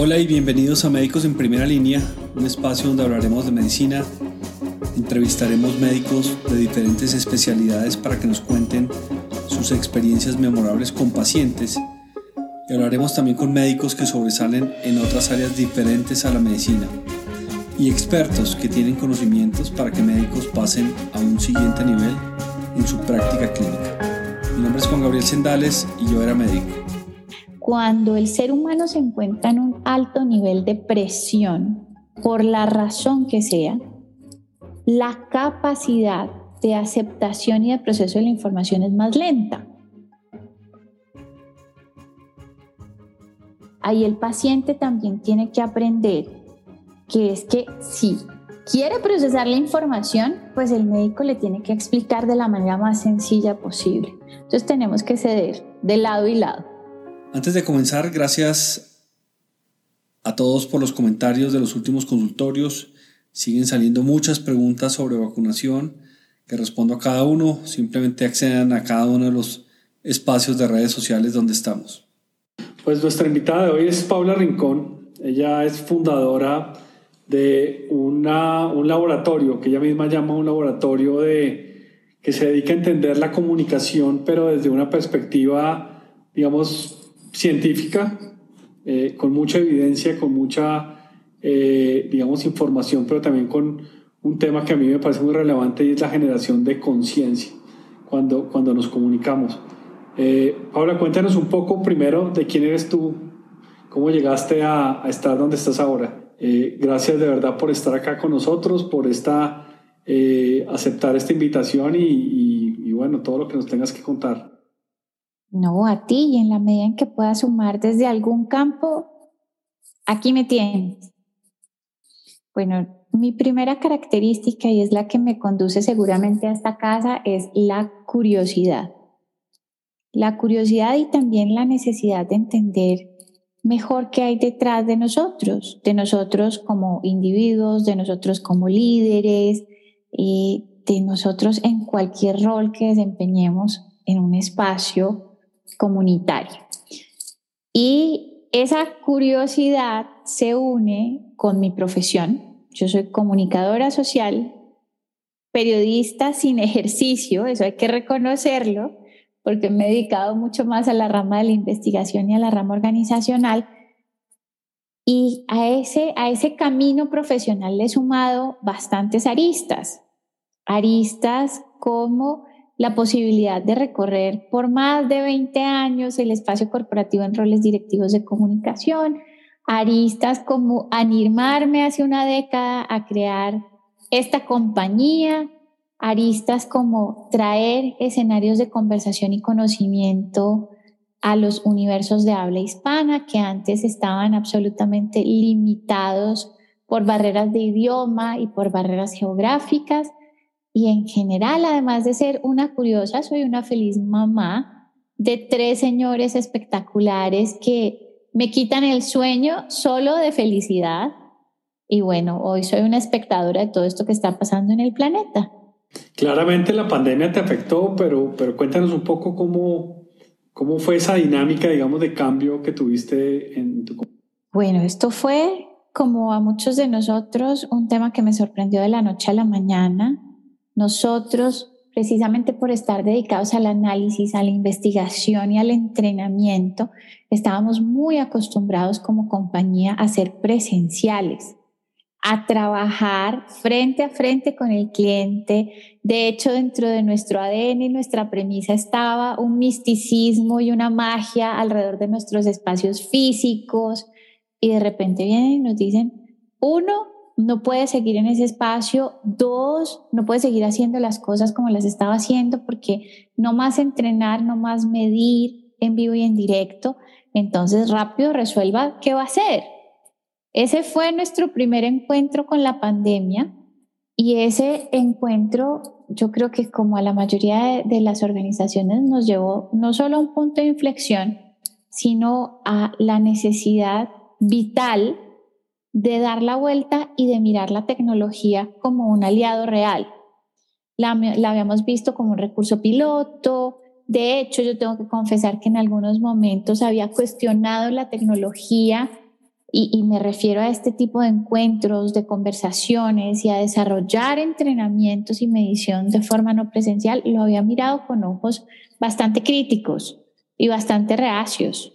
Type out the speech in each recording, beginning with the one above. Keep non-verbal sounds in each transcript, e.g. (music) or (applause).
Hola y bienvenidos a Médicos en Primera Línea, un espacio donde hablaremos de medicina, entrevistaremos médicos de diferentes especialidades para que nos cuenten sus experiencias memorables con pacientes y hablaremos también con médicos que sobresalen en otras áreas diferentes a la medicina y expertos que tienen conocimientos para que médicos pasen a un siguiente nivel en su práctica clínica. Mi nombre es Juan Gabriel Sendales y yo era médico. Cuando el ser humano se encuentra en un alto nivel de presión, por la razón que sea, la capacidad de aceptación y de proceso de la información es más lenta. Ahí el paciente también tiene que aprender que es que si quiere procesar la información, pues el médico le tiene que explicar de la manera más sencilla posible. Entonces tenemos que ceder de lado y lado. Antes de comenzar, gracias a todos por los comentarios de los últimos consultorios. Siguen saliendo muchas preguntas sobre vacunación que respondo a cada uno. Simplemente accedan a cada uno de los espacios de redes sociales donde estamos. Pues nuestra invitada de hoy es Paula Rincón. Ella es fundadora de una, un laboratorio que ella misma llama un laboratorio de, que se dedica a entender la comunicación, pero desde una perspectiva, digamos, científica, eh, con mucha evidencia, con mucha, eh, digamos, información, pero también con un tema que a mí me parece muy relevante y es la generación de conciencia cuando, cuando nos comunicamos. Eh, Paula, cuéntanos un poco primero de quién eres tú, cómo llegaste a, estar donde estás ahora. gracias de verdad por estar acá con nosotros, por esta, aceptar esta invitación y bueno, todo lo que nos tengas que contar. No, a ti y en la medida en que pueda sumar desde algún campo, aquí me tienes. Bueno, mi primera característica y es la que me conduce seguramente a esta casa es la curiosidad. La curiosidad y también la necesidad de entender mejor qué hay detrás de nosotros, de nosotros como individuos, de nosotros como líderes, y de nosotros en cualquier rol que desempeñemos en un espacio comunitario. Y esa curiosidad se une con mi profesión. Yo soy comunicadora social, periodista sin (laughs) ejercicio, eso hay que reconocerlo, porque me he dedicado mucho más a la rama de la investigación y a la rama organizacional. Y a ese, a ese camino profesional le he sumado bastantes aristas. Aristas como la posibilidad de recorrer por más de 20 años el espacio corporativo en roles directivos de comunicación, aristas como animarme hace una década a crear esta compañía, aristas como traer escenarios de conversación y conocimiento a los universos de habla hispana que antes estaban absolutamente limitados por barreras de idioma y por barreras geográficas y en general, además de ser una curiosa, soy una feliz mamá de tres señores espectaculares que me quitan el sueño solo de felicidad. Y bueno, hoy soy una espectadora de todo esto que está pasando en el planeta. Claramente la pandemia te afectó, pero, pero cuéntanos un poco cómo, cómo fue esa dinámica, digamos, de cambio que tuviste en tu... Bueno, esto fue, como a muchos de nosotros, un tema que me sorprendió de la noche a la mañana. Nosotros, precisamente por estar dedicados al análisis, a la investigación y al entrenamiento, estábamos muy acostumbrados como compañía a ser presenciales, a trabajar frente a frente con el cliente. De hecho, dentro de nuestro ADN y nuestra premisa estaba un misticismo y una magia alrededor de nuestros espacios físicos. Y de repente vienen y nos dicen, uno, no puede seguir en ese espacio. Dos, no puede seguir haciendo las cosas como las estaba haciendo porque no más entrenar, no más medir en vivo y en directo. Entonces, rápido resuelva qué va a hacer. Ese fue nuestro primer encuentro con la pandemia y ese encuentro yo creo que como a la mayoría de, las organizaciones nos llevó no solo a un punto de inflexión, sino a la necesidad vital de dar la vuelta y de mirar la tecnología como un aliado real. La, habíamos visto como un recurso piloto. De hecho, yo tengo que confesar que en algunos momentos había cuestionado la tecnología y, me refiero a este tipo de encuentros, de conversaciones y a desarrollar entrenamientos y medición de forma no presencial, lo había mirado con ojos bastante críticos y bastante reacios.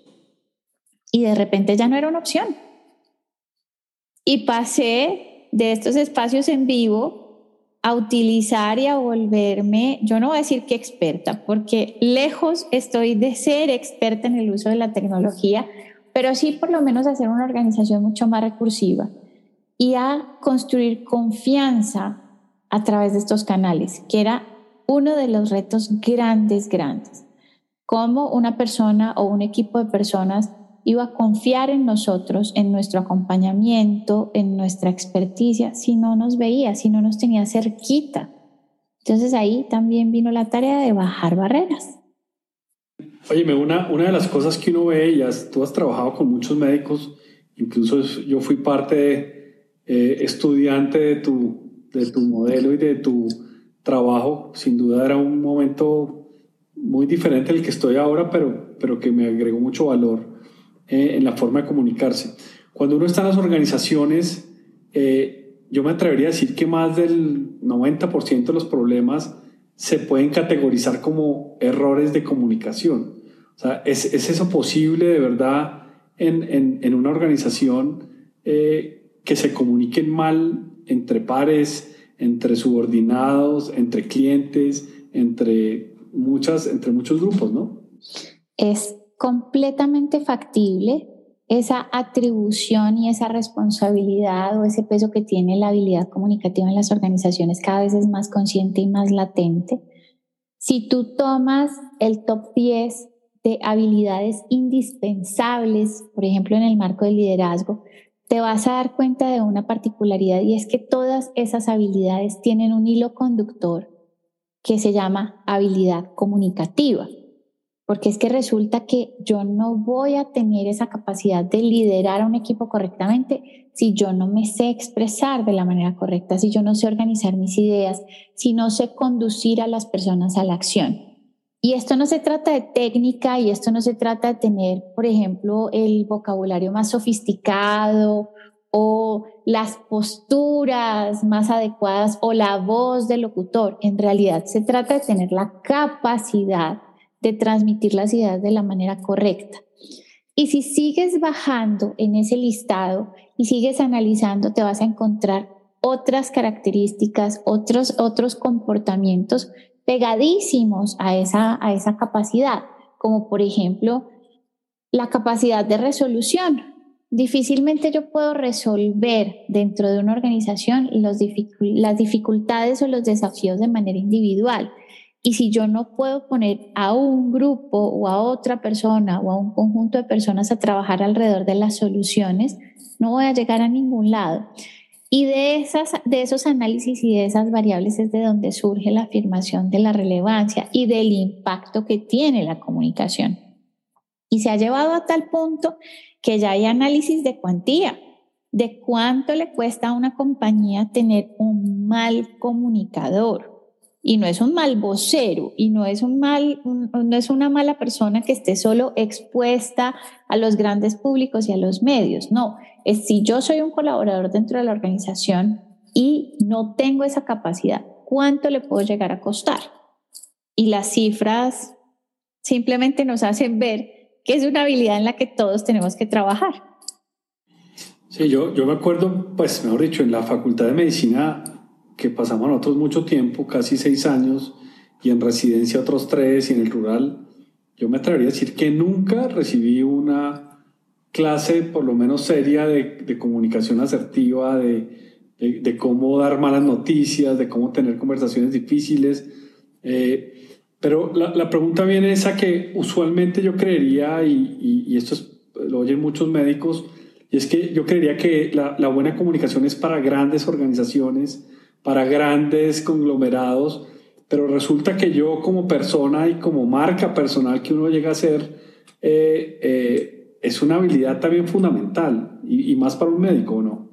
Y de repente ya no era una opción. Y pasé de estos espacios en vivo a utilizar y a volverme, yo no voy a decir que experta, porque lejos estoy de ser experta en el uso de la tecnología, pero sí por lo menos hacer una organización mucho más recursiva y a construir confianza a través de estos canales, que era uno de los retos grandes, grandes. Cómo una persona o un equipo de personas iba a confiar en nosotros, en nuestro acompañamiento, en nuestra experticia, si no nos veía, si no nos tenía cerquita. Entonces ahí también vino la tarea de bajar barreras. Oye, una, una de las cosas que uno ve, ya tú has trabajado con muchos médicos, incluso yo fui parte de, eh, estudiante de tu, de tu modelo y de tu trabajo, sin duda era un momento muy diferente del que estoy ahora, pero, pero que me agregó mucho valor eh, en la forma de comunicarse. Cuando uno está en las organizaciones, eh, yo me atrevería a decir que más del 90% de los problemas se pueden categorizar como errores de comunicación. O sea, ¿es, es eso posible de verdad en, en, en una organización eh, que se comuniquen mal entre pares, entre subordinados, entre clientes, entre, muchas, entre muchos grupos, ¿no? Es completamente factible esa atribución y esa responsabilidad o ese peso que tiene la habilidad comunicativa en las organizaciones cada vez es más consciente y más latente. Si tú tomas el top 10 de habilidades indispensables, por ejemplo, en el marco del liderazgo, te vas a dar cuenta de una particularidad y es que todas esas habilidades tienen un hilo conductor que se llama habilidad comunicativa porque es que resulta que yo no voy a tener esa capacidad de liderar a un equipo correctamente si yo no me sé expresar de la manera correcta, si yo no sé organizar mis ideas, si no sé conducir a las personas a la acción. Y esto no se trata de técnica y esto no se trata de tener, por ejemplo, el vocabulario más sofisticado o las posturas más adecuadas o la voz del locutor. En realidad se trata de tener la capacidad de transmitir las ideas de la manera correcta. Y si sigues bajando en ese listado y sigues analizando, te vas a encontrar otras características, otros, otros comportamientos pegadísimos a esa, a esa capacidad, como por ejemplo la capacidad de resolución. Difícilmente yo puedo resolver dentro de una organización los las dificultades o los desafíos de manera individual. Y si yo no puedo poner a un grupo o a otra persona o a un conjunto de personas a trabajar alrededor de las soluciones, no voy a llegar a ningún lado. Y de, esas, de esos análisis y de esas variables es de donde surge la afirmación de la relevancia y del impacto que tiene la comunicación. Y se ha llevado a tal punto que ya hay análisis de cuantía, de cuánto le cuesta a una compañía tener un mal comunicador y no es un mal vocero y no es un mal no es una mala persona que esté solo expuesta a los grandes públicos y a los medios. No es si yo soy un colaborador dentro de la organización y no tengo esa capacidad cuánto le puedo llegar a costar y las cifras simplemente nos hacen ver que es una habilidad en la que todos tenemos que trabajar. Sí yo yo me acuerdo pues mejor dicho en la facultad de medicina que pasamos nosotros mucho tiempo, casi seis años, y en residencia otros tres, y en el rural, yo me atrevería a decir que nunca recibí una clase por lo menos seria de, de comunicación asertiva, de, de, cómo dar malas noticias, de cómo tener conversaciones difíciles. Eh, pero la, la, pregunta viene esa que usualmente yo creería, y, y, y esto es, lo oyen muchos médicos, y es que yo creería que la, la buena comunicación es para grandes organizaciones, para grandes conglomerados, pero resulta que yo como persona y como marca personal que uno llega a ser, eh, eh, es una habilidad también fundamental y, más para un médico, ¿no?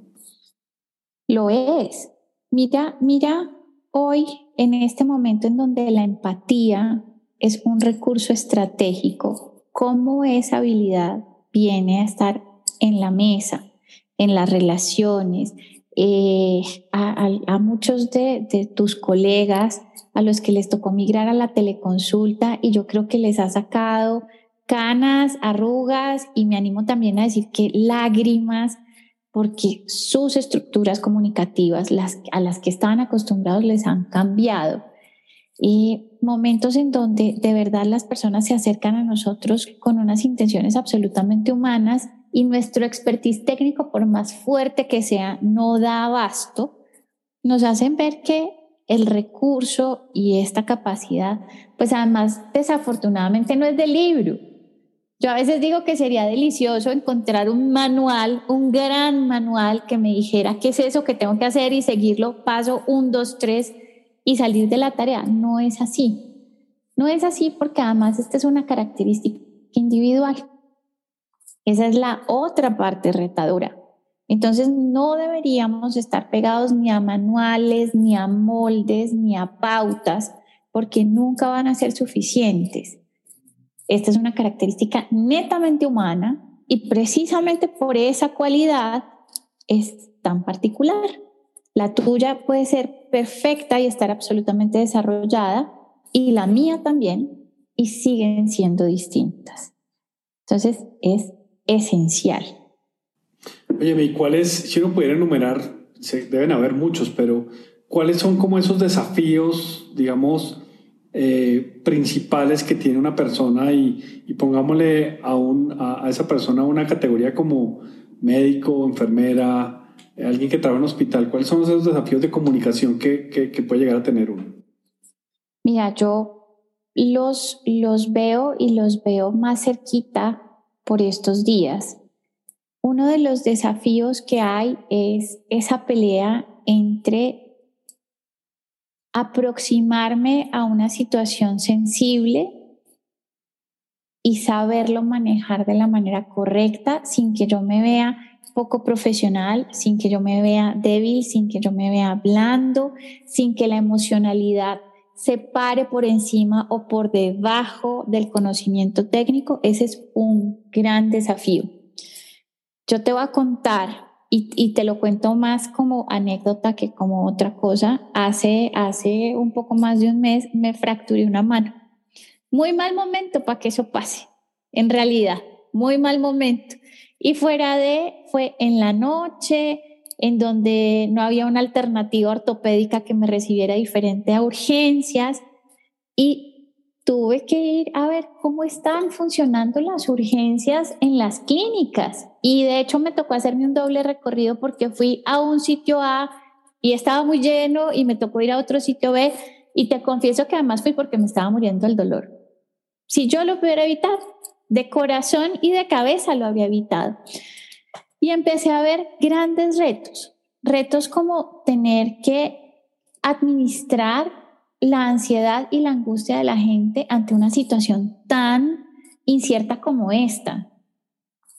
Lo es. Mira, mira hoy en este momento en donde la empatía es un recurso estratégico, cómo esa habilidad viene a estar en la mesa en las relaciones, eh, a, muchos de, de, tus colegas a los que les tocó migrar a la teleconsulta y yo creo que les ha sacado canas, arrugas y me animo también a decir que lágrimas porque sus estructuras comunicativas, las, a las que estaban acostumbrados, les han cambiado. Y momentos en donde de verdad las personas se acercan a nosotros con unas intenciones absolutamente humanas y nuestro expertise técnico, por más fuerte que sea, no da abasto, nos hacen ver que el recurso y esta capacidad, pues además desafortunadamente no es del libro. Yo a veces digo que sería delicioso encontrar un manual, un gran manual que me dijera qué es eso que tengo que hacer y seguirlo paso un, dos, tres y salir de la tarea. No es así. No es así porque además esta es una característica individual. Esa es la otra parte retadora. Entonces no deberíamos estar pegados ni a manuales, ni a moldes, ni a pautas, porque nunca van a ser suficientes. Esta es una característica netamente humana y precisamente por esa cualidad es tan particular. La tuya puede ser perfecta y estar absolutamente desarrollada y la mía también y siguen siendo distintas. Entonces es esencial. Oye, ¿y cuáles, si uno pudiera enumerar, deben haber muchos, pero cuáles son como esos desafíos, digamos, eh, principales que tiene una persona y, y pongámosle a, un, a, esa persona una categoría como médico, enfermera, alguien que trabaja en hospital, ¿cuáles son esos desafíos de comunicación que, que, que puede llegar a tener uno? Mira, yo los, los veo y los veo más cerquita por estos días. Uno de los desafíos que hay es esa pelea entre aproximarme a una situación sensible y saberlo manejar de la manera correcta sin que yo me vea poco profesional, sin que yo me vea débil, sin que yo me vea blando, sin que la emocionalidad se pare por encima o por debajo del conocimiento técnico, ese es un gran desafío. Yo te voy a contar y, te lo cuento más como anécdota que como otra cosa. Hace, hace un poco más de un mes me fracturé una mano. Muy mal momento para que eso pase, en realidad, muy mal momento. Y fuera de, fue en la noche, en donde no había una alternativa ortopédica que me recibiera diferente a urgencias y tuve que ir a ver cómo están funcionando las urgencias en las clínicas. Y de hecho me tocó hacerme un doble recorrido porque fui a un sitio A y estaba muy lleno y me tocó ir a otro sitio B y te confieso que además fui porque me estaba muriendo el dolor. Si yo lo pudiera evitar, de corazón y de cabeza lo había evitado. Y empecé a ver grandes retos, retos como tener que administrar la ansiedad y la angustia de la gente ante una situación tan incierta como esta,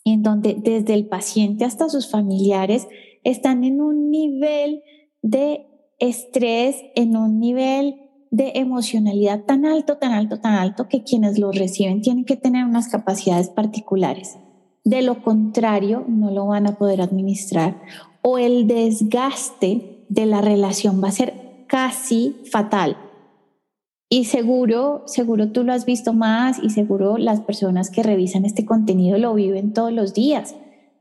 en donde desde el paciente hasta sus familiares están en un nivel de estrés, en un nivel de emocionalidad tan alto, tan alto, tan alto, que quienes lo reciben tienen que tener unas capacidades particulares. De lo contrario, no lo van a poder administrar o el desgaste de la relación va a ser casi fatal. Y seguro, seguro tú lo has visto más y seguro las personas que revisan este contenido lo viven todos los días.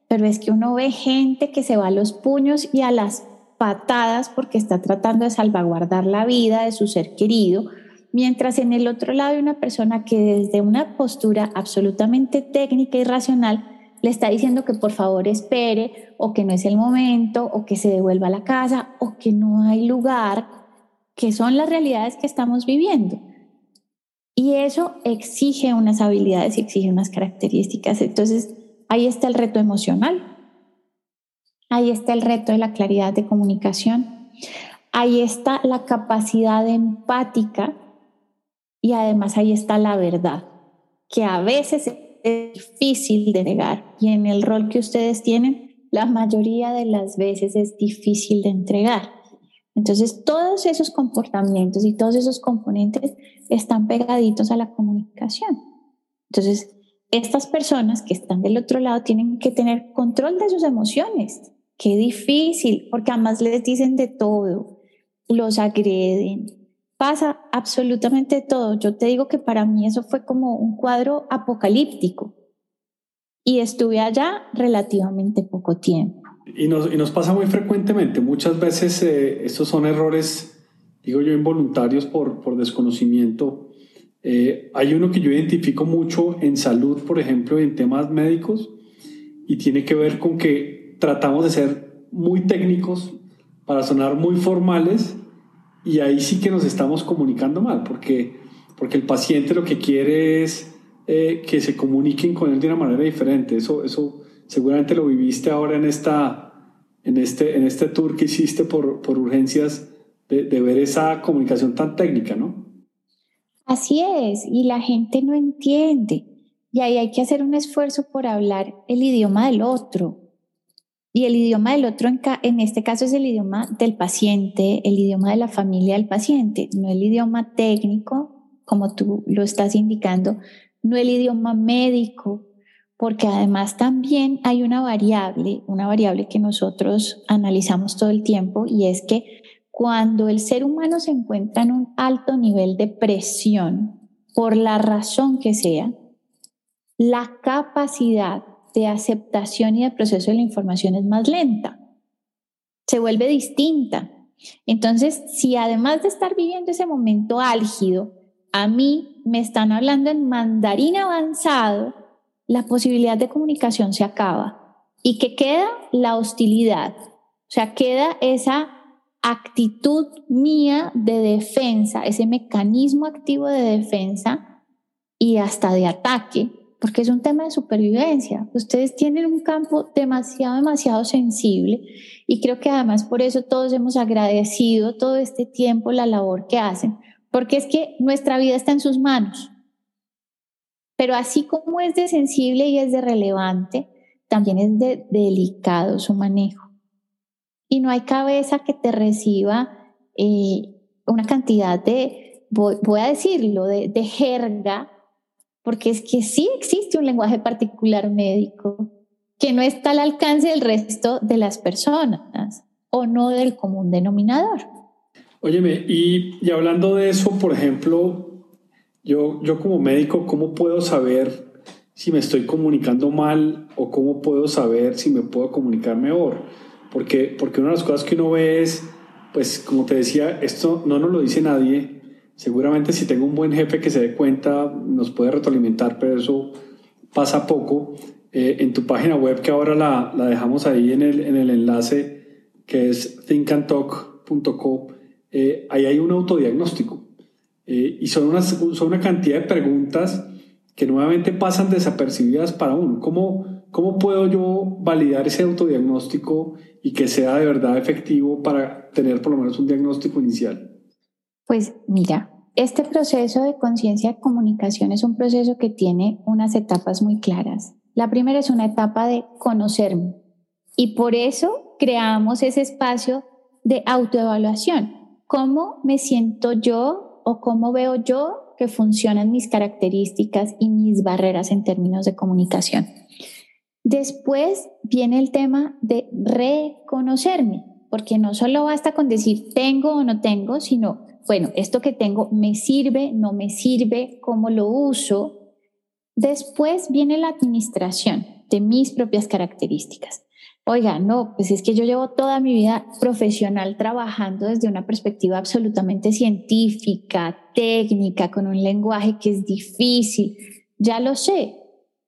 Pero es que uno ve gente que se va a los puños y a las patadas porque está tratando de salvaguardar la vida de su ser querido, mientras en el otro lado hay una persona que desde una postura absolutamente técnica y racional le está diciendo que por favor espere o que no es el momento o que se devuelva a la casa o que no hay lugar, que son las realidades que estamos viviendo. Y eso exige unas habilidades y exige unas características. Entonces, ahí está el reto emocional, ahí está el reto de la claridad de comunicación, ahí está la capacidad empática y además ahí está la verdad, que a veces es difícil de negar y en el rol que ustedes tienen, la mayoría de las veces es difícil de entregar. Entonces, todos esos comportamientos y todos esos componentes están pegaditos a la comunicación. Entonces, estas personas que están del otro lado tienen que tener control de sus emociones. Qué difícil, porque además les dicen de todo, los agreden, pasa absolutamente todo. Yo te digo que para mí eso fue como un cuadro apocalíptico y estuve allá relativamente poco tiempo. Y nos, y nos pasa muy frecuentemente, muchas veces eh, estos son errores, digo yo, involuntarios por, por desconocimiento eh, hay uno que yo identifico mucho en salud, por ejemplo, en temas médicos, y tiene que ver con que tratamos de ser muy técnicos para sonar muy formales, y ahí sí que nos estamos comunicando mal, porque, porque el paciente lo que quiere es eh, que se comuniquen con él de una manera diferente. Eso, eso seguramente lo viviste ahora en, esta, en, este, en este tour que hiciste por, por urgencias, de, de ver esa comunicación tan técnica, ¿no? Así es, y la gente no entiende. Y ahí hay que hacer un esfuerzo por hablar el idioma del otro. Y el idioma del otro en, en, este caso es el idioma del paciente, el idioma de la familia del paciente, no el idioma técnico, como tú lo estás indicando, no el idioma médico, porque además también hay una variable, una variable que nosotros analizamos todo el tiempo y es que cuando el ser humano se encuentra en un alto nivel de presión, por la razón que sea, la capacidad de aceptación y de proceso de la información es más lenta, se vuelve distinta. Entonces, si además de estar viviendo ese momento álgido, a mí me están hablando en mandarín avanzado, la posibilidad de comunicación se acaba. Y que queda la hostilidad, o sea, queda esa actitud mía de defensa, ese mecanismo activo de defensa y hasta de ataque, porque es un tema de supervivencia. Ustedes tienen un campo demasiado, demasiado sensible y creo que además por eso todos hemos agradecido todo este tiempo la labor que hacen, porque es que nuestra vida está en sus manos. Pero así como es de sensible y es de relevante, también es de delicado su manejo y no hay cabeza que te reciba eh, una cantidad de, voy, a decirlo, de, de, jerga, porque es que sí existe un lenguaje particular médico que no está al alcance del resto de las personas o no del común denominador. Óyeme, y, y hablando de eso, por ejemplo, yo, yo como médico, ¿cómo puedo saber si me estoy comunicando mal o cómo puedo saber si me puedo comunicar mejor? Porque, porque una de las cosas que uno ve es, pues como te decía, esto no nos lo dice nadie. Seguramente si tengo un buen jefe que se dé cuenta, nos puede retroalimentar, pero eso pasa poco. Eh, en tu página web, que ahora la, la dejamos ahí en el, en el, enlace, que es thinkandtalk.co, eh, ahí hay un autodiagnóstico. Eh, y son una, son una cantidad de preguntas que nuevamente pasan desapercibidas para uno. ¿Cómo, ¿Cómo puedo yo validar ese autodiagnóstico y que sea de verdad efectivo para tener por lo menos un diagnóstico inicial? Pues mira, este proceso de conciencia de comunicación es un proceso que tiene unas etapas muy claras. La primera es una etapa de conocerme y por eso creamos ese espacio de autoevaluación. ¿Cómo me siento yo o cómo veo yo que funcionan mis características y mis barreras en términos de comunicación? Después viene el tema de reconocerme, porque no solo basta con decir tengo o no tengo, sino, bueno, esto que tengo me sirve, no me sirve, cómo lo uso. Después viene la administración de mis propias características. Oiga, no, pues es que yo llevo toda mi vida profesional trabajando desde una perspectiva absolutamente científica, técnica, con un lenguaje que es difícil. Ya lo sé,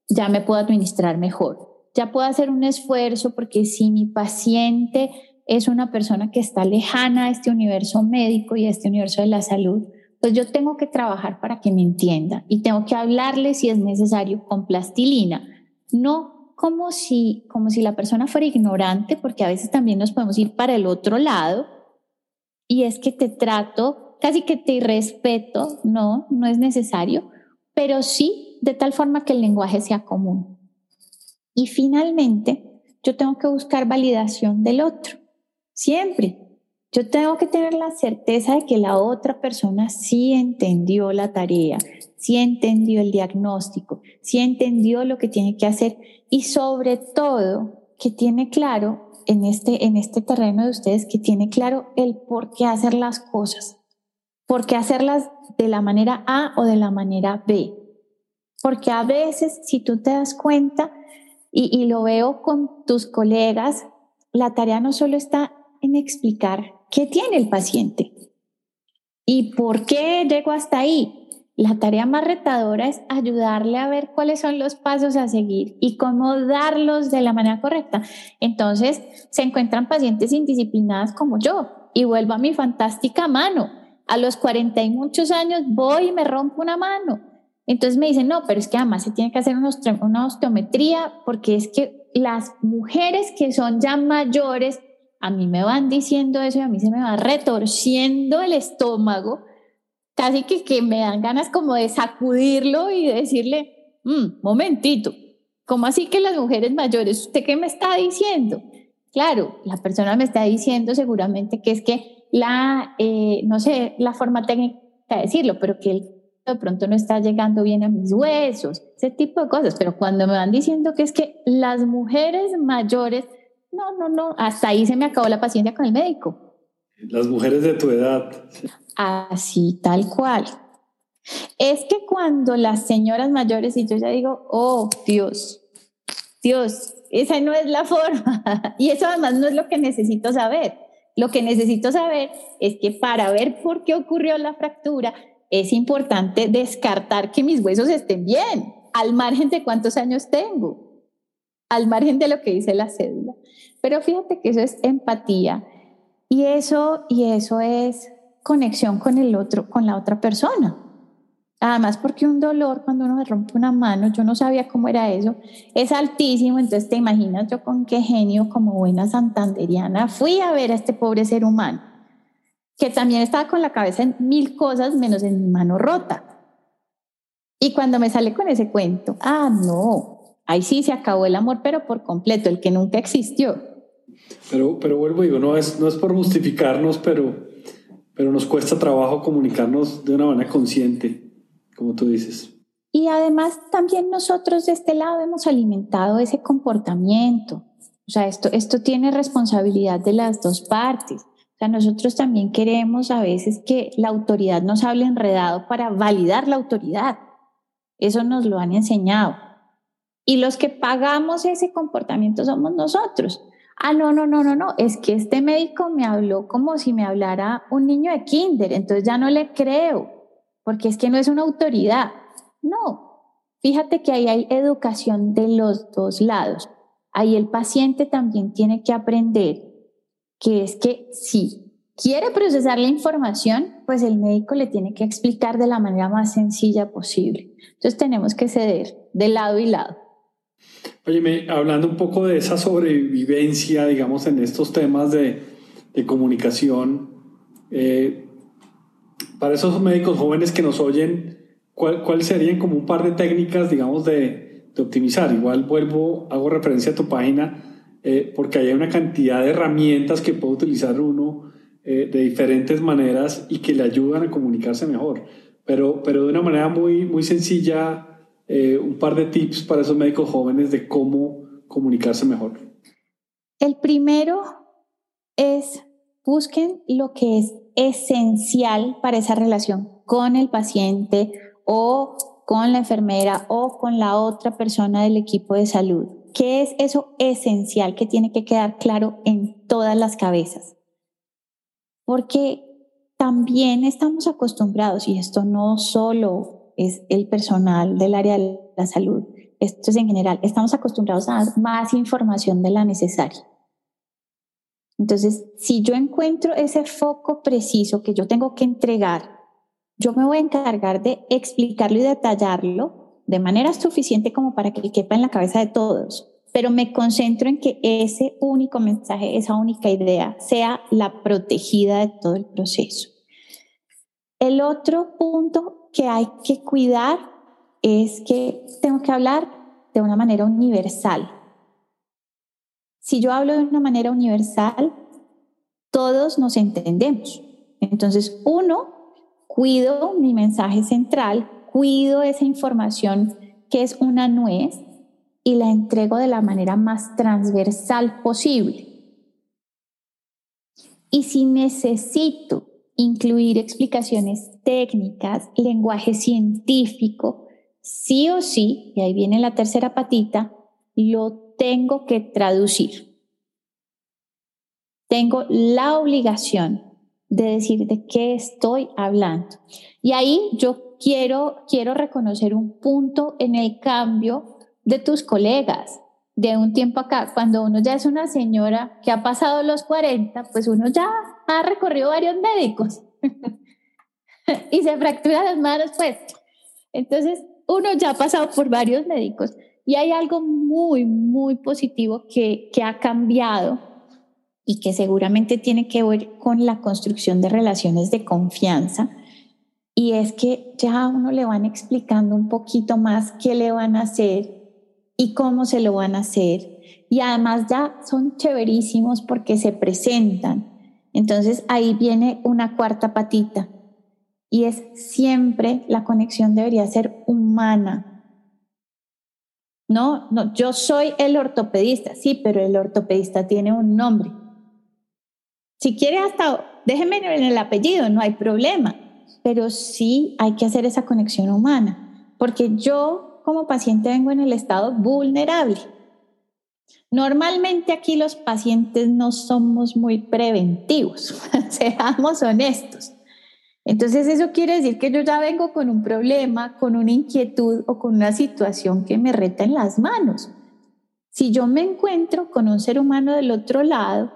ya me puedo administrar mejor, ya puedo hacer un esfuerzo porque si mi paciente es una persona que está lejana a este universo médico y este universo de la salud, pues yo tengo que trabajar para que me entienda y tengo que hablarle si es necesario con plastilina, no como si, como si la persona fuera ignorante, porque a veces también nos podemos ir para el otro lado. Y es que te trato, casi que te irrespeto, no, no es necesario, pero sí de tal forma que el lenguaje sea común. Y finalmente, yo tengo que buscar validación del otro, siempre. Yo tengo que tener la certeza de que la otra persona sí entendió la tarea, sí entendió el diagnóstico, sí entendió lo que tiene que hacer y sobre todo que tiene claro en este, en este terreno de ustedes, que tiene claro el por qué hacer las cosas, por qué hacerlas de la manera A o de la manera B. Porque a veces, si tú te das cuenta, y, y lo veo con tus colegas, la tarea no solo está en explicar qué tiene el paciente y por qué llegó hasta ahí. La tarea más retadora es ayudarle a ver cuáles son los pasos a seguir y cómo darlos de la manera correcta. Entonces, se encuentran pacientes indisciplinadas como yo y vuelvo a mi fantástica mano. A los 40 y muchos años voy y me rompo una mano. Entonces me dicen, no, pero es que además se tiene que hacer una osteometría porque es que las mujeres que son ya mayores a mí me van diciendo eso y a mí se me va retorciendo el estómago, casi que, que me dan ganas como de sacudirlo y decirle, mm, momentito, ¿cómo así que las mujeres mayores, usted qué me está diciendo? Claro, la persona me está diciendo seguramente que es que la, eh, no sé la forma técnica de decirlo, pero que de pronto no está llegando bien a mis huesos, ese tipo de cosas. Pero cuando me van diciendo que es que las mujeres mayores no, no, no, hasta ahí se me acabó la paciencia con el médico. Las mujeres de tu edad. Así, tal cual. Es que cuando las señoras mayores y yo ya digo, oh, Dios, Dios, esa no es la (laughs) forma. y eso además no es lo que necesito saber. Lo que necesito saber es que para ver por qué ocurrió la fractura, es importante descartar que mis huesos estén bien, al margen de cuántos años tengo, al margen de lo que dice la cédula. Pero fíjate que eso es empatía y eso, y eso es conexión con el otro, con la otra persona. Además, porque un dolor cuando uno me rompe una mano, yo no sabía cómo era eso, es altísimo, entonces te imaginas yo con qué genio, como buena santanderiana, fui a ver a este pobre ser humano, que también estaba con la cabeza en mil cosas menos en mi mano rota. Y cuando me sale con ese cuento, ah, no, ahí sí se acabó el amor, pero por completo, el que nunca existió. Pero, pero vuelvo y digo, no es, no es por justificarnos, pero, pero nos cuesta trabajo comunicarnos de una manera consciente, como tú dices. Y además también nosotros de este lado hemos alimentado ese comportamiento. O sea, esto, esto tiene responsabilidad de las dos partes. O sea, nosotros también queremos a veces que la autoridad nos hable enredado para validar la autoridad. Eso nos lo han enseñado. Y los que pagamos ese comportamiento somos nosotros. Ah, no, no, no, no, no, es que este médico me habló como si me hablara un niño de kinder, entonces ya no le creo, porque es que no es una autoridad. No, fíjate que ahí hay educación de los dos lados. Ahí el paciente también tiene que aprender que es que si quiere procesar la información, pues el médico le tiene que explicar de la manera más sencilla posible. Entonces tenemos que ceder de lado y lado. Oye, hablando un poco de esa sobrevivencia, digamos, en estos temas de, de comunicación, eh, para esos médicos jóvenes que nos oyen, ¿cuáles cuál serían como un par de técnicas, digamos, de, de, optimizar? Igual vuelvo, hago referencia a tu página, eh, porque hay una cantidad de herramientas que puede utilizar uno eh, de diferentes maneras y que le ayudan a comunicarse mejor, pero, pero de una manera muy, muy sencilla eh, un par de tips para esos médicos jóvenes de cómo comunicarse mejor? El primero es busquen lo que es esencial para esa relación con el paciente o con la enfermera o con la otra persona del equipo de salud. ¿Qué es eso esencial que tiene que quedar claro en todas las cabezas? Porque también estamos acostumbrados, y esto no solo es el personal del área de la salud. Esto es en general. Estamos acostumbrados a dar más información de la necesaria. Entonces, si yo encuentro ese foco preciso que yo tengo que entregar, yo me voy a encargar de explicarlo y detallarlo de manera suficiente como para que quepa en la cabeza de todos. Pero me concentro en que ese único mensaje, esa única idea, sea la protegida de todo el proceso. El otro punto que hay que cuidar es que tengo que hablar de una manera universal. Si yo hablo de una manera universal, todos nos entendemos. Entonces, uno, cuido mi mensaje central, cuido esa información que es una nuez y la entrego de la manera más transversal posible. Y si necesito incluir explicaciones técnicas, lenguaje científico, sí o sí, y ahí viene la tercera patita, lo tengo que traducir. Tengo la obligación de decir de qué estoy hablando. Y ahí yo quiero, quiero reconocer un punto en el cambio de tus colegas de un tiempo acá, cuando uno ya es una señora que ha pasado los 40, pues uno ya ha recorrido varios médicos (laughs) y se fractura las manos, pues. Entonces, uno ya ha pasado por varios médicos y hay algo muy, muy positivo que, que ha cambiado y que seguramente tiene que ver con la construcción de relaciones de confianza. Y es que ya a uno le van explicando un poquito más qué le van a hacer y cómo se lo van a hacer. Y además ya son chéverísimos porque se presentan. Entonces ahí viene una cuarta patita y es siempre la conexión debería ser humana. No, no, yo soy el ortopedista, sí, pero el ortopedista tiene un nombre. Si quiere hasta, déjeme en el apellido, no hay problema, pero sí hay que hacer esa conexión humana, porque yo como paciente vengo en el estado vulnerable. Normalmente aquí los pacientes no somos muy preventivos, (laughs) seamos honestos. Entonces eso quiere decir que yo ya vengo con un problema, con una inquietud o con una situación que me reta en las manos. Si yo me encuentro con un ser humano del otro lado,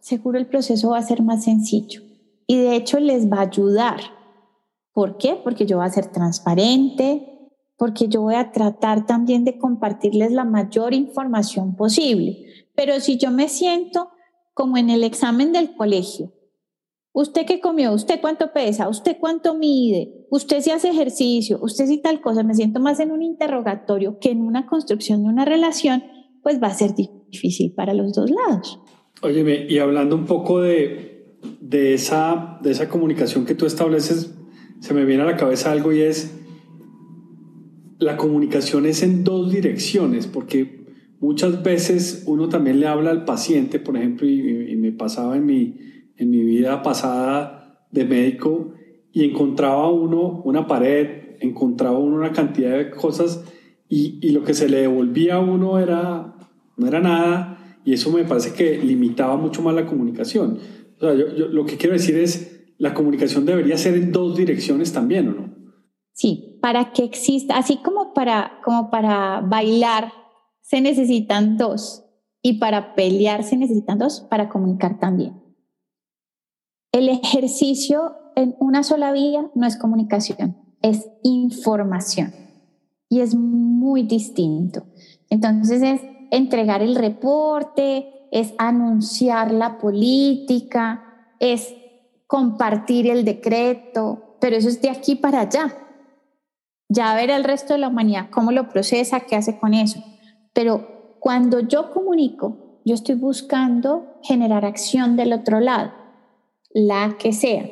seguro el proceso va a ser más sencillo y de hecho les va a ayudar. ¿Por qué? Porque yo voy a ser transparente, porque yo voy a tratar también de compartirles la mayor información posible. Pero si yo me siento como en el examen del colegio, ¿usted qué comió? ¿Usted cuánto pesa? ¿Usted cuánto mide? ¿Usted si hace ejercicio? ¿Usted si tal cosa? Me siento más en un interrogatorio que en una construcción de una relación, pues va a ser difícil para los dos lados. Óyeme, y hablando un poco de, de, esa, de esa comunicación que tú estableces, se me viene a la cabeza algo y es la comunicación es en dos direcciones, porque muchas veces uno también le habla al paciente, por ejemplo, y, me pasaba en mi, en mi vida pasada de médico, y encontraba uno una pared, encontraba uno una cantidad de cosas, y, y lo que se le devolvía a uno era, no era nada, y eso me parece que limitaba mucho más la comunicación. O sea, yo, lo que quiero decir es, la comunicación debería ser en dos direcciones también, ¿o no? Sí, para que exista, así como para, como para bailar se necesitan dos y para pelear se necesitan dos, para comunicar también. El ejercicio en una sola vía no es comunicación, es información y es muy distinto. Entonces es entregar el reporte, es anunciar la política, es compartir el decreto, pero eso es de aquí para allá. Ya ver el resto de la humanidad cómo lo procesa, qué hace con eso. Pero cuando yo comunico, yo estoy buscando generar acción del otro lado, la que sea.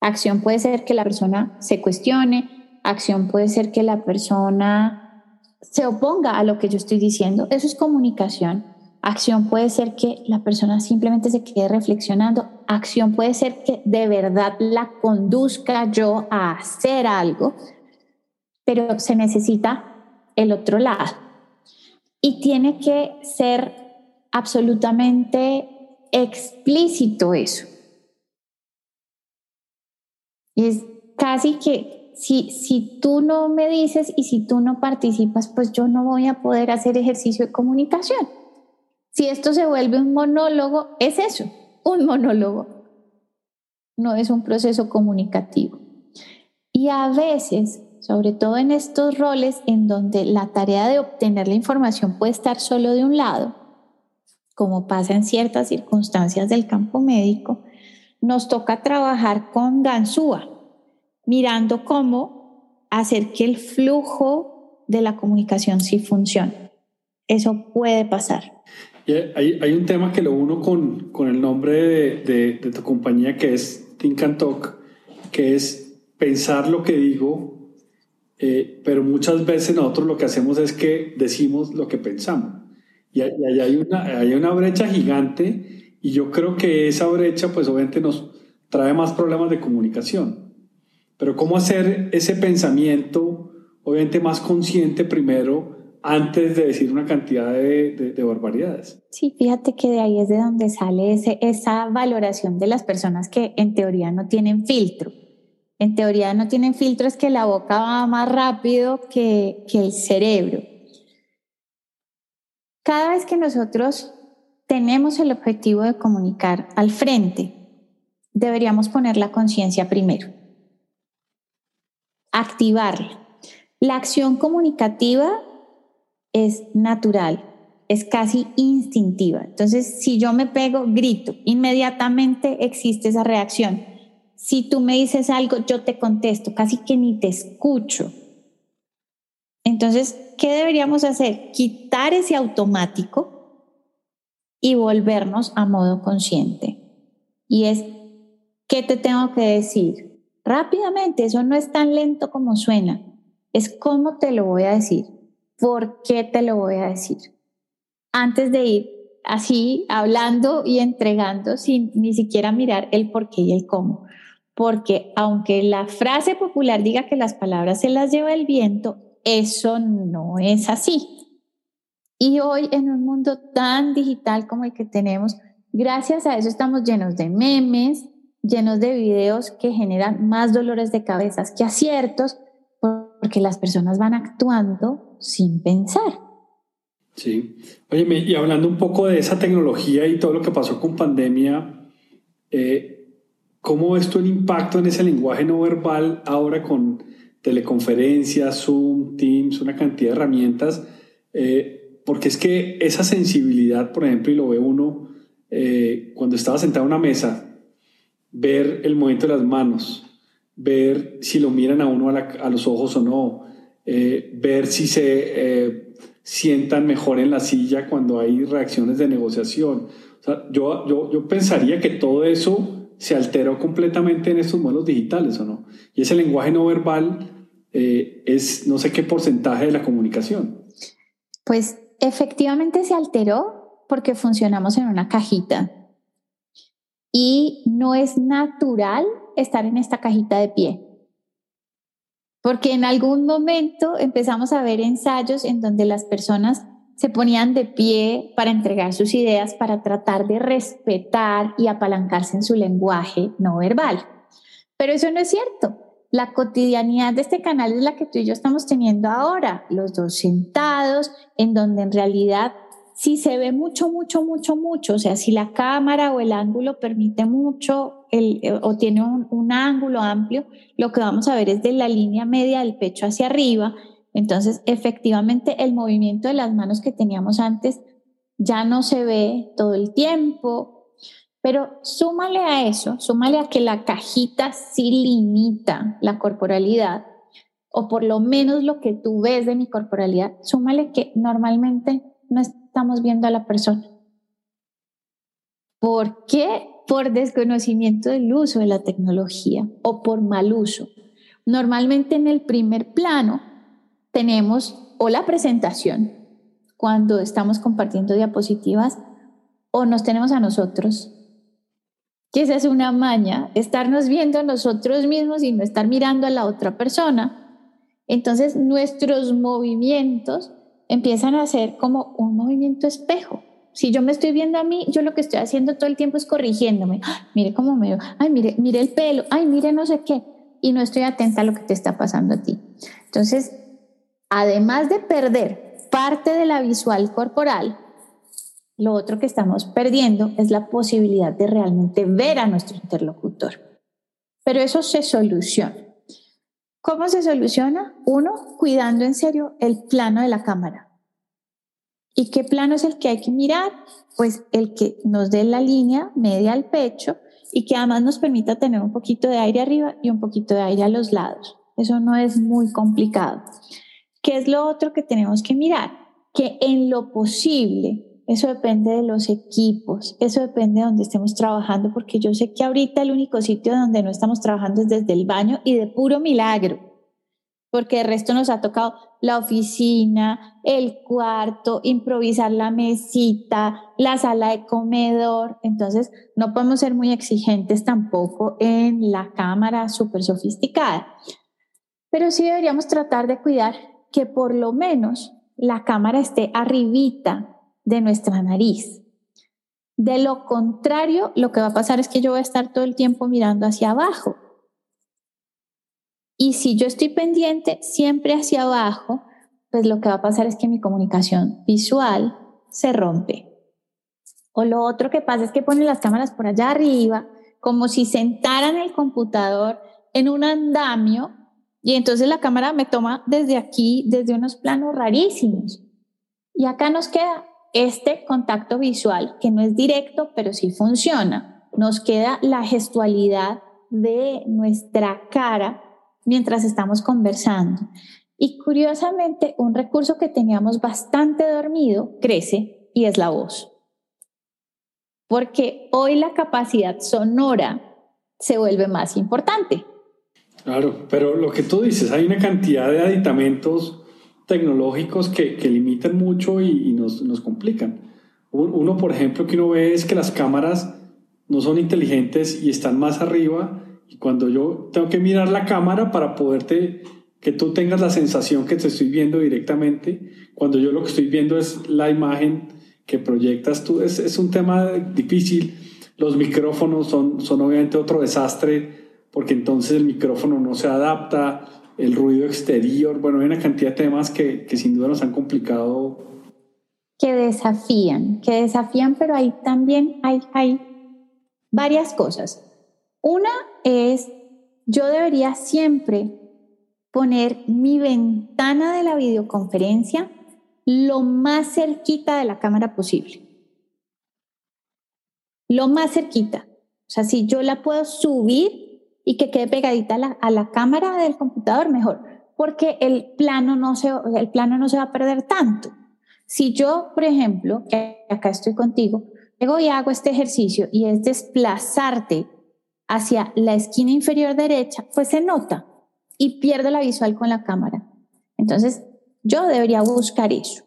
Acción puede ser que la persona se cuestione, acción puede ser que la persona se oponga a lo que yo estoy diciendo. Eso es comunicación. Acción puede ser que la persona simplemente se quede reflexionando. Acción puede ser que de verdad la conduzca yo a hacer algo pero se necesita el otro lado. Y tiene que ser absolutamente explícito eso. Es casi que si, si tú no me dices y si tú no participas, pues yo no voy a poder hacer ejercicio de comunicación. Si esto se vuelve un monólogo, es eso, un monólogo. No es un proceso comunicativo. Y a veces sobre todo en estos roles en donde la tarea de obtener la información puede estar solo de un lado, como pasa en ciertas circunstancias del campo médico, nos toca trabajar con ganzúa, mirando cómo hacer que el flujo de la comunicación sí funcione. Eso puede pasar. hay, un tema que lo uno con, con el nombre de, de, tu compañía que es Think and Talk, que es pensar lo que digo, eh, pero muchas veces nosotros lo que hacemos es que decimos lo que pensamos. Y, ahí hay una, hay una brecha gigante y yo creo que esa brecha pues obviamente nos trae más problemas de comunicación. Pero ¿cómo hacer ese pensamiento obviamente más consciente primero antes de decir una cantidad de, barbaridades. Sí, fíjate que de ahí es de donde sale ese, esa valoración de las personas que en teoría no tienen filtro. En teoría no tienen filtro es que la boca va más rápido que, que el cerebro. Cada vez que nosotros tenemos el objetivo de comunicar al frente, deberíamos poner la conciencia primero, activarla. La acción comunicativa es natural, es casi instintiva. Entonces, si yo me pego, grito, inmediatamente existe esa reacción. Si tú me dices algo, yo te contesto, casi que ni te escucho. Entonces, ¿qué deberíamos hacer? Quitar ese automático y volvernos a modo consciente. Y es, ¿qué te tengo que decir? Rápidamente, eso no es tan lento como suena, es cómo te lo voy a decir. ¿Por qué te lo voy a decir? Antes de ir así hablando y entregando sin ni siquiera mirar el por qué y el cómo. Porque aunque la frase popular diga que las palabras se las lleva el viento, eso no es así. Y hoy en un mundo tan digital como el que tenemos, gracias a eso estamos llenos de memes, llenos de videos que generan más dolores de cabezas que aciertos, porque las personas van actuando sin pensar. Sí. Oye, y hablando un poco de esa tecnología y todo lo que pasó con pandemia, eh, ¿cómo ves tú el impacto en ese lenguaje no verbal ahora con teleconferencias, Zoom, Teams, una cantidad de herramientas? Eh, porque es que esa sensibilidad, por ejemplo, y lo ve uno eh, cuando estaba sentado en una mesa, ver el movimiento de las manos, ver si lo miran a uno a, los ojos o no, eh, ver si se eh, sientan mejor en la silla cuando hay reacciones de negociación. yo, yo, yo pensaría que todo eso se alteró completamente en estos modelos digitales, ¿o no? Y ese lenguaje no verbal eh, es no sé qué porcentaje de la comunicación. Pues efectivamente se alteró porque funcionamos en una cajita y no es natural estar en esta cajita de pie. Porque en algún momento empezamos a ver ensayos en donde las personas se ponían de pie para entregar sus ideas, para tratar de respetar y apalancarse en su lenguaje no verbal. Pero eso no es cierto. La cotidianidad de este canal es la que tú y yo estamos teniendo ahora, los dos sentados, en donde en realidad si se ve mucho, mucho, mucho, mucho, o sea, si la cámara o el ángulo permite mucho el, o tiene un, un, ángulo amplio, lo que vamos a ver es de la línea media del pecho hacia arriba. Entonces, efectivamente, el movimiento de las manos que teníamos antes ya no se ve todo el tiempo, pero súmale a eso, súmale a que la cajita sí limita la corporalidad, o por lo menos lo que tú ves de mi corporalidad, súmale que normalmente no estamos viendo a la persona. ¿Por qué? Por desconocimiento del uso de la tecnología o por mal uso. Normalmente en el primer plano tenemos o la presentación, cuando estamos compartiendo diapositivas, o nos tenemos a nosotros, que esa es una maña, estarnos viendo a nosotros mismos y no estar mirando a la otra persona. Entonces nuestros movimientos empiezan a ser como un movimiento espejo. Si yo me estoy viendo a mí, yo lo que estoy haciendo todo el tiempo es corrigiéndome. mire cómo me veo. Ay, mire, mire el pelo. Ay, mire no sé qué. Y no estoy atenta a lo que te está pasando a ti. Entonces, además de perder parte de la visual corporal, lo otro que estamos perdiendo es la posibilidad de realmente ver a nuestro interlocutor. Pero eso se soluciona. ¿Cómo se soluciona? Uno, cuidando en serio el plano de la cámara. ¿Y qué plano es el que hay que mirar? Pues el que nos dé la línea media al pecho y que además nos permita tener un poquito de aire arriba y un poquito de aire a los lados. Eso no es muy complicado. ¿Qué es lo otro que tenemos que mirar? Que en lo posible eso depende de los equipos, eso depende de donde estemos trabajando, porque yo sé que ahorita el único sitio donde no estamos trabajando es desde el baño y de puro milagro, porque el resto nos ha tocado la oficina, el cuarto, improvisar la mesita, la sala de comedor, entonces no podemos ser muy exigentes tampoco en la cámara súper sofisticada, pero sí deberíamos tratar de cuidar que por lo menos la cámara esté arribita de nuestra nariz. De lo contrario, lo que va a pasar es que yo voy a estar todo el tiempo mirando hacia abajo. Y si yo estoy pendiente siempre hacia abajo, pues lo que va a pasar es que mi comunicación visual se rompe. O lo otro que pasa es que ponen las cámaras por allá arriba, como si sentaran el computador en un andamio, y entonces la cámara me toma desde aquí, desde unos planos rarísimos. Y acá nos queda este contacto visual, que no es directo, pero sí funciona. Nos queda la gestualidad de nuestra cara mientras estamos conversando. Y curiosamente, un recurso que teníamos bastante dormido crece y es la voz. Porque hoy la capacidad sonora se vuelve más importante. Claro, pero lo que tú dices, hay una cantidad de aditamentos tecnológicos que, que limitan mucho y, nos, nos, complican. Uno, por ejemplo, que uno ve es que las cámaras no son inteligentes y están más arriba y cuando yo tengo que mirar la cámara para poderte, que tú tengas la sensación que te estoy viendo directamente, cuando yo lo que estoy viendo es la imagen que proyectas tú, es, es un tema difícil. Los micrófonos son, son obviamente otro desastre porque entonces el micrófono no se adapta, el ruido exterior, bueno, hay una cantidad de temas que, que sin duda nos han complicado. Que desafían, que desafían, pero ahí también hay, hay varias cosas. Una es, yo debería siempre poner mi ventana de la videoconferencia lo más cerquita de la cámara posible. Lo más cerquita. O sea, si yo la puedo subir y que quede pegadita a la, cámara del computador, mejor, porque el plano, no se, el plano no se va a perder tanto. Si yo, por ejemplo, que acá estoy contigo, luego y hago este ejercicio y es desplazarte hacia la esquina inferior derecha, pues se nota y pierdo la visual con la cámara. Entonces, yo debería buscar eso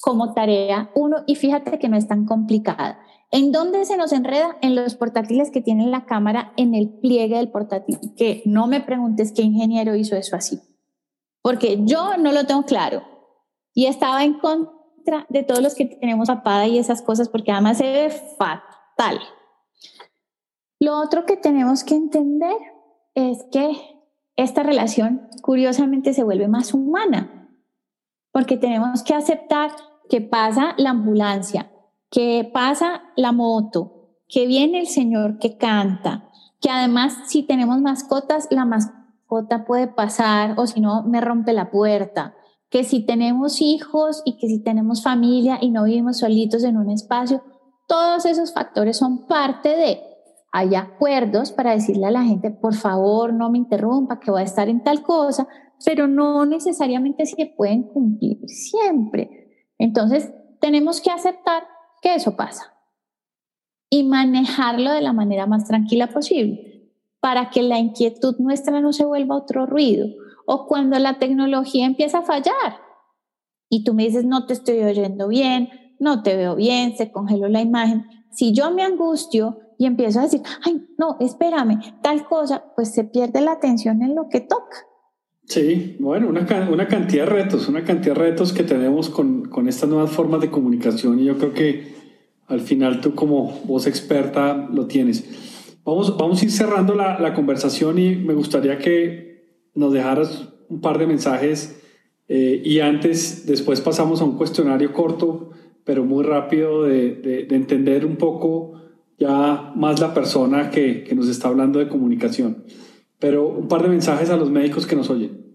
como tarea uno y fíjate que no es tan complicada. ¿En dónde se nos enreda? En los portátiles que tienen la cámara en el pliegue del portátil. Que no me preguntes qué ingeniero hizo eso así. Porque yo no lo tengo claro. Y estaba en contra de todos los que tenemos apada y esas cosas porque además se ve fatal. Lo otro que tenemos que entender es que esta relación curiosamente se vuelve más humana. Porque tenemos que aceptar que pasa la ambulancia, que pasa la moto, que viene el señor que canta, que además si tenemos mascotas, la mascota puede pasar o si no, me rompe la puerta, que si tenemos hijos y que si tenemos familia y no vivimos solitos en un espacio, todos esos factores son parte de, hay acuerdos para decirle a la gente, por favor, no me interrumpa, que voy a estar en tal cosa, pero no necesariamente se pueden cumplir siempre. Entonces, tenemos que aceptar que eso pasa y manejarlo de la manera más tranquila posible para que la inquietud nuestra no se vuelva otro ruido o cuando la tecnología empieza a fallar y tú me dices no te estoy oyendo bien, no te veo bien, se congeló la imagen. Si yo me angustio y empiezo a decir, ay, no, espérame, tal cosa, pues se pierde la atención en lo que toca. Sí, bueno, una, una cantidad de retos, una cantidad de retos que tenemos con, con estas nuevas formas de comunicación y yo creo que al final tú como voz experta lo tienes. Vamos, vamos a ir cerrando la, la conversación y me gustaría que nos dejaras un par de mensajes eh, y antes, después pasamos a un cuestionario corto, pero muy rápido de, de, de entender un poco ya más la persona que, que nos está hablando de comunicación pero un par de mensajes a los médicos que nos oyen.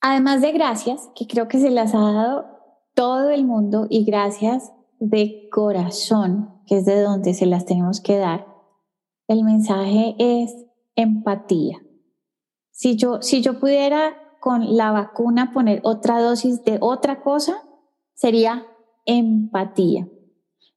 Además de gracias, que creo que se las ha dado todo el mundo y gracias de corazón, que es de donde se las tenemos que dar, el mensaje es empatía. Si yo, si yo pudiera con la vacuna poner otra dosis de otra cosa, sería empatía.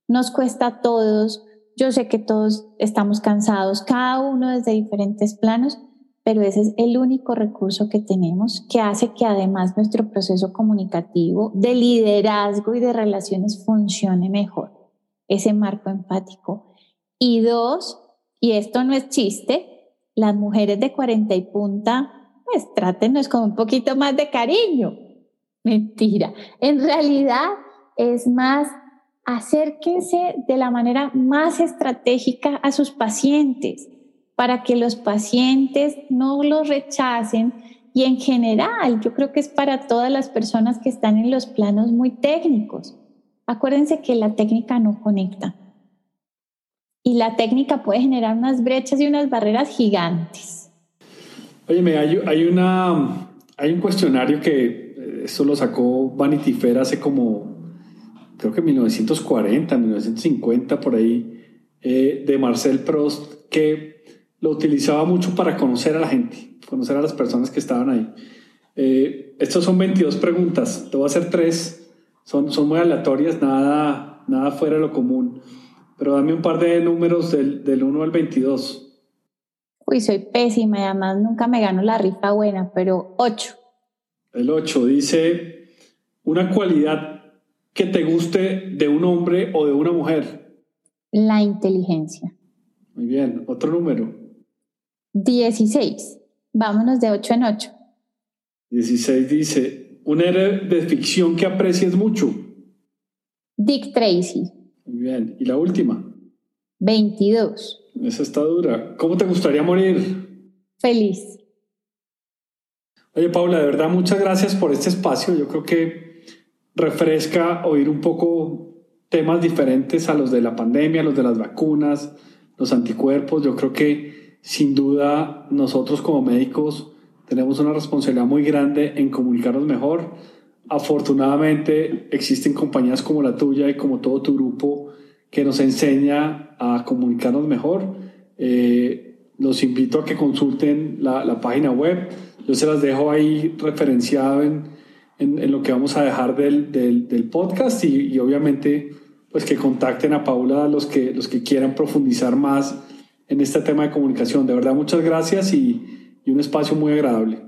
Nos cuesta a todos, yo sé que todos estamos cansados, cada uno desde diferentes planos, pero ese es el único recurso que tenemos que hace que además nuestro proceso comunicativo de liderazgo y de relaciones funcione mejor, ese marco empático. Y dos, y esto no es chiste, las mujeres de 40 y punta, pues trátenos con un poquito más de cariño. Mentira. En realidad es más, acérquense de la manera más estratégica a sus pacientes para que los pacientes no los rechacen y en general yo creo que es para todas las personas que están en los planos muy técnicos. Acuérdense que la técnica no conecta y la técnica puede generar unas brechas y unas barreras gigantes. Oye, hay, hay, una, hay un cuestionario que eh, eso lo sacó Vanity Fair hace como, creo que 1940, 1950, por ahí, eh, de Marcel Prost, que lo utilizaba mucho para conocer a la gente, conocer a las personas que estaban ahí. Eh, estas son 22 preguntas, te voy a hacer tres, son, son muy aleatorias, nada, nada fuera de lo común, pero dame un par de números del, del 1 al 22. Uy, soy pésima y además nunca me gano la rifa buena, pero 8. El 8 dice, una cualidad que te guste de un hombre o de una mujer. La inteligencia. Muy bien, otro número. 16. Vámonos de 8 en 8. 16 dice, un héroe de ficción que aprecies mucho. Dick Tracy. Muy bien. ¿Y la última? 22. Esa está dura. ¿Cómo te gustaría morir? Feliz. Oye, Paula, de verdad, muchas gracias por este espacio. Yo creo que refresca oír un poco temas diferentes a los de la pandemia, los de las vacunas, los anticuerpos. Yo creo que sin duda nosotros como médicos tenemos una responsabilidad muy grande en comunicarnos mejor. Afortunadamente existen compañías como la tuya y como todo tu grupo que nos enseña a comunicarnos mejor. Eh, los invito a que consulten la, página web. Yo se las dejo ahí referenciado en, en, lo que vamos a dejar del, del, podcast y, obviamente pues que contacten a Paula los que, los que quieran profundizar más en este tema de comunicación. De verdad, muchas gracias y, y un espacio muy agradable.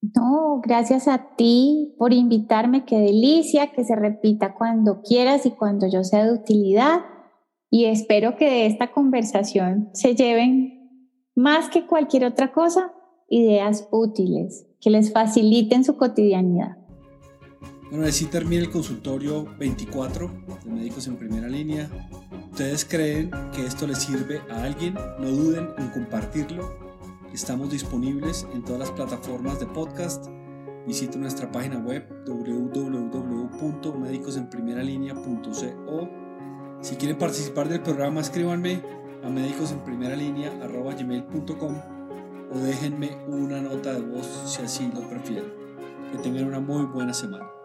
No, gracias a ti por invitarme, qué delicia, que se repita cuando quieras y cuando yo sea de utilidad. Y espero que de esta conversación se lleven, más que cualquier otra cosa, ideas útiles que les faciliten su cotidianidad. Bueno, así termina el consultorio 24 de Médicos en Primera Línea. ¿Ustedes creen que esto les sirve a alguien? No duden en compartirlo. Estamos disponibles en todas las plataformas de podcast. Visite nuestra página web www.medicosenprimeralinea.co. Si quieren participar del programa, escríbanme a médicosenprimeralinea.com o déjenme una nota de voz si así lo prefieren. Que tengan una muy buena semana.